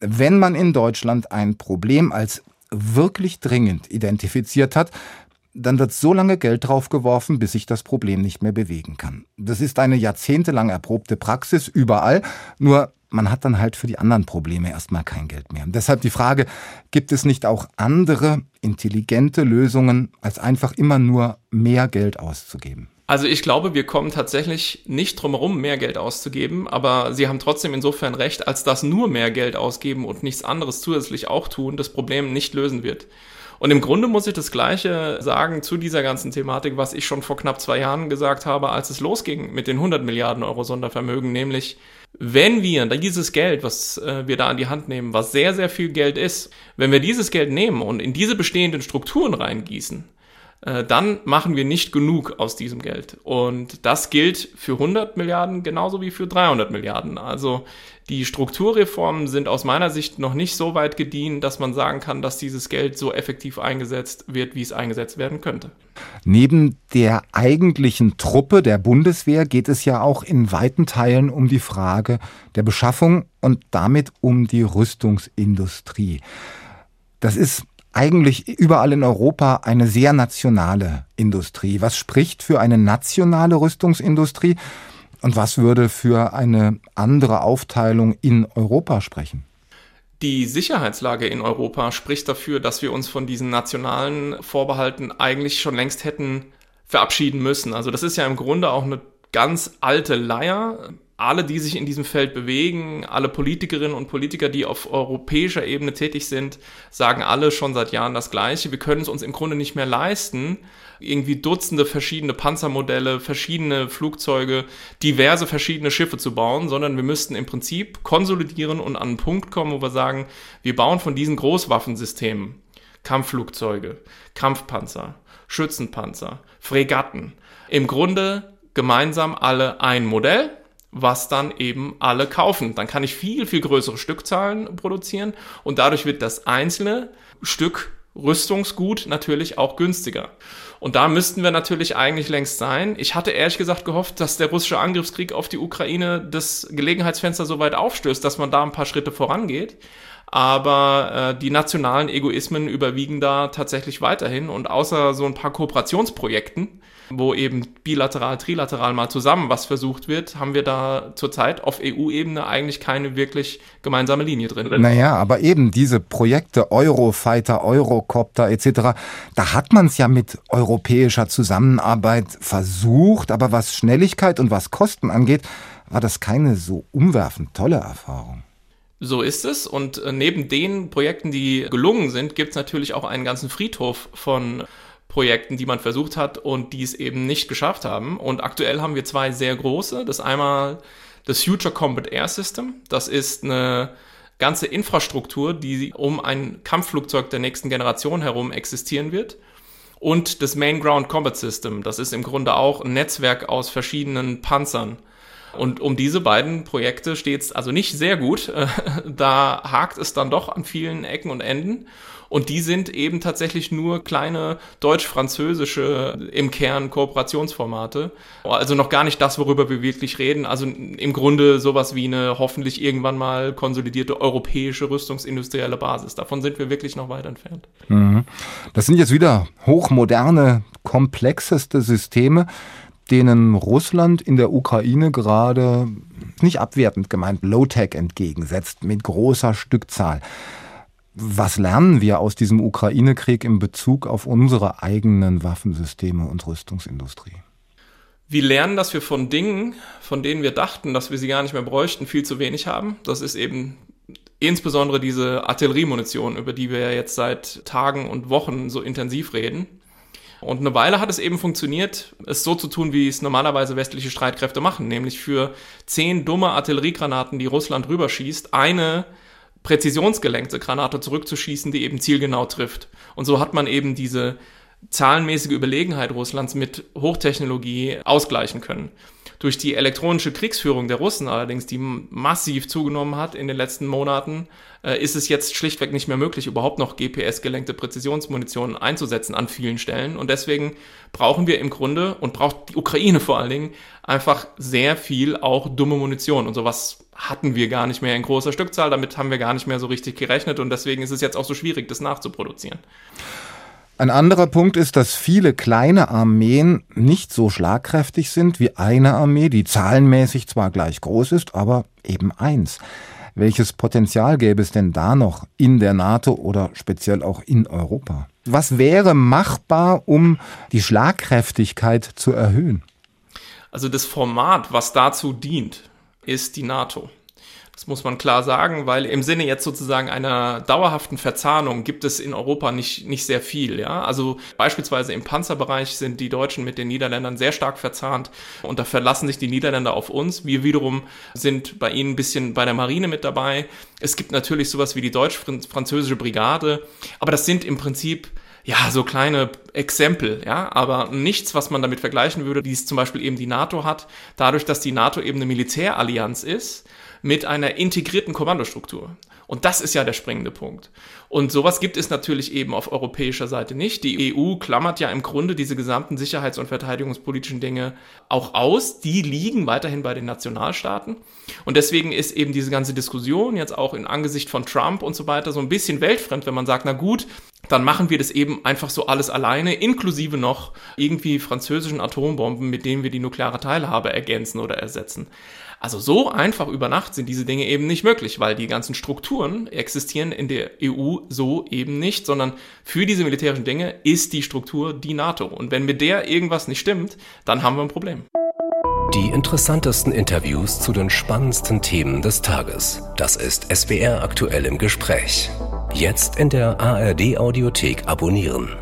Wenn man in Deutschland ein Problem als wirklich dringend identifiziert hat, dann wird so lange Geld draufgeworfen, bis sich das Problem nicht mehr bewegen kann. Das ist eine jahrzehntelang erprobte Praxis überall, nur man hat dann halt für die anderen Probleme erstmal kein Geld mehr. Und deshalb die Frage, gibt es nicht auch andere intelligente Lösungen, als einfach immer nur mehr Geld auszugeben? Also ich glaube, wir kommen tatsächlich nicht drum herum, mehr Geld auszugeben, aber Sie haben trotzdem insofern recht, als dass nur mehr Geld ausgeben und nichts anderes zusätzlich auch tun, das Problem nicht lösen wird. Und im Grunde muss ich das Gleiche sagen zu dieser ganzen Thematik, was ich schon vor knapp zwei Jahren gesagt habe, als es losging mit den 100 Milliarden Euro Sondervermögen, nämlich wenn wir dieses Geld, was äh, wir da an die Hand nehmen, was sehr, sehr viel Geld ist, wenn wir dieses Geld nehmen und in diese bestehenden Strukturen reingießen, dann machen wir nicht genug aus diesem Geld. Und das gilt für 100 Milliarden genauso wie für 300 Milliarden. Also die Strukturreformen sind aus meiner Sicht noch nicht so weit gediehen, dass man sagen kann, dass dieses Geld so effektiv eingesetzt wird, wie es eingesetzt werden könnte. Neben der eigentlichen Truppe der Bundeswehr geht es ja auch in weiten Teilen um die Frage der Beschaffung und damit um die Rüstungsindustrie. Das ist eigentlich überall in Europa eine sehr nationale Industrie. Was spricht für eine nationale Rüstungsindustrie und was würde für eine andere Aufteilung in Europa sprechen? Die Sicherheitslage in Europa spricht dafür, dass wir uns von diesen nationalen Vorbehalten eigentlich schon längst hätten verabschieden müssen. Also das ist ja im Grunde auch eine ganz alte Leier alle, die sich in diesem Feld bewegen, alle Politikerinnen und Politiker, die auf europäischer Ebene tätig sind, sagen alle schon seit Jahren das Gleiche. Wir können es uns im Grunde nicht mehr leisten, irgendwie Dutzende verschiedene Panzermodelle, verschiedene Flugzeuge, diverse verschiedene Schiffe zu bauen, sondern wir müssten im Prinzip konsolidieren und an einen Punkt kommen, wo wir sagen, wir bauen von diesen Großwaffensystemen Kampfflugzeuge, Kampfpanzer, Schützenpanzer, Fregatten, im Grunde gemeinsam alle ein Modell was dann eben alle kaufen. Dann kann ich viel, viel größere Stückzahlen produzieren und dadurch wird das einzelne Stück Rüstungsgut natürlich auch günstiger. Und da müssten wir natürlich eigentlich längst sein. Ich hatte ehrlich gesagt gehofft, dass der russische Angriffskrieg auf die Ukraine das Gelegenheitsfenster so weit aufstößt, dass man da ein paar Schritte vorangeht. Aber äh, die nationalen Egoismen überwiegen da tatsächlich weiterhin. Und außer so ein paar Kooperationsprojekten, wo eben bilateral, trilateral mal zusammen was versucht wird, haben wir da zurzeit auf EU-Ebene eigentlich keine wirklich gemeinsame Linie drin. Naja, aber eben diese Projekte Eurofighter, Eurocopter etc., da hat man es ja mit europäischer Zusammenarbeit versucht, aber was Schnelligkeit und was Kosten angeht, war das keine so umwerfend tolle Erfahrung. So ist es. Und äh, neben den Projekten, die gelungen sind, gibt es natürlich auch einen ganzen Friedhof von Projekten, die man versucht hat und die es eben nicht geschafft haben. Und aktuell haben wir zwei sehr große. Das einmal das Future Combat Air System. Das ist eine ganze Infrastruktur, die um ein Kampfflugzeug der nächsten Generation herum existieren wird. Und das Main Ground Combat System. Das ist im Grunde auch ein Netzwerk aus verschiedenen Panzern. Und um diese beiden Projekte steht es also nicht sehr gut. Da hakt es dann doch an vielen Ecken und Enden. Und die sind eben tatsächlich nur kleine deutsch-französische im Kern Kooperationsformate. Also noch gar nicht das, worüber wir wirklich reden. Also im Grunde sowas wie eine hoffentlich irgendwann mal konsolidierte europäische rüstungsindustrielle Basis. Davon sind wir wirklich noch weit entfernt. Mhm. Das sind jetzt wieder hochmoderne, komplexeste Systeme denen Russland in der Ukraine gerade nicht abwertend gemeint Low-Tech entgegensetzt mit großer Stückzahl. Was lernen wir aus diesem Ukraine-Krieg in Bezug auf unsere eigenen Waffensysteme und Rüstungsindustrie? Wir lernen, dass wir von Dingen, von denen wir dachten, dass wir sie gar nicht mehr bräuchten, viel zu wenig haben. Das ist eben insbesondere diese Artilleriemunition, über die wir jetzt seit Tagen und Wochen so intensiv reden. Und eine Weile hat es eben funktioniert, es so zu tun, wie es normalerweise westliche Streitkräfte machen, nämlich für zehn dumme Artilleriegranaten, die Russland rüberschießt, eine präzisionsgelenkte Granate zurückzuschießen, die eben zielgenau trifft. Und so hat man eben diese zahlenmäßige Überlegenheit Russlands mit Hochtechnologie ausgleichen können. Durch die elektronische Kriegsführung der Russen allerdings, die massiv zugenommen hat in den letzten Monaten, äh, ist es jetzt schlichtweg nicht mehr möglich, überhaupt noch GPS-gelenkte Präzisionsmunition einzusetzen an vielen Stellen. Und deswegen brauchen wir im Grunde und braucht die Ukraine vor allen Dingen einfach sehr viel auch dumme Munition. Und sowas hatten wir gar nicht mehr in großer Stückzahl. Damit haben wir gar nicht mehr so richtig gerechnet. Und deswegen ist es jetzt auch so schwierig, das nachzuproduzieren. Ein anderer Punkt ist, dass viele kleine Armeen nicht so schlagkräftig sind wie eine Armee, die zahlenmäßig zwar gleich groß ist, aber eben eins. Welches Potenzial gäbe es denn da noch in der NATO oder speziell auch in Europa? Was wäre machbar, um die Schlagkräftigkeit zu erhöhen? Also das Format, was dazu dient, ist die NATO. Das muss man klar sagen, weil im Sinne jetzt sozusagen einer dauerhaften Verzahnung gibt es in Europa nicht, nicht sehr viel. Ja? Also beispielsweise im Panzerbereich sind die Deutschen mit den Niederländern sehr stark verzahnt und da verlassen sich die Niederländer auf uns. Wir wiederum sind bei ihnen ein bisschen bei der Marine mit dabei. Es gibt natürlich sowas wie die deutsch-französische Brigade, aber das sind im Prinzip ja, so kleine Exempel, ja, aber nichts, was man damit vergleichen würde, wie es zum Beispiel eben die NATO hat, dadurch, dass die NATO eben eine Militärallianz ist mit einer integrierten Kommandostruktur. Und das ist ja der springende Punkt. Und sowas gibt es natürlich eben auf europäischer Seite nicht. Die EU klammert ja im Grunde diese gesamten sicherheits- und verteidigungspolitischen Dinge auch aus. Die liegen weiterhin bei den Nationalstaaten. Und deswegen ist eben diese ganze Diskussion jetzt auch in Angesicht von Trump und so weiter so ein bisschen weltfremd, wenn man sagt, na gut, dann machen wir das eben einfach so alles alleine, inklusive noch irgendwie französischen Atombomben, mit denen wir die nukleare Teilhabe ergänzen oder ersetzen. Also so einfach über Nacht sind diese Dinge eben nicht möglich, weil die ganzen Strukturen existieren in der EU so eben nicht, sondern für diese militärischen Dinge ist die Struktur die NATO. Und wenn mit der irgendwas nicht stimmt, dann haben wir ein Problem. Die interessantesten Interviews zu den spannendsten Themen des Tages. Das ist SWR aktuell im Gespräch. Jetzt in der ARD Audiothek abonnieren.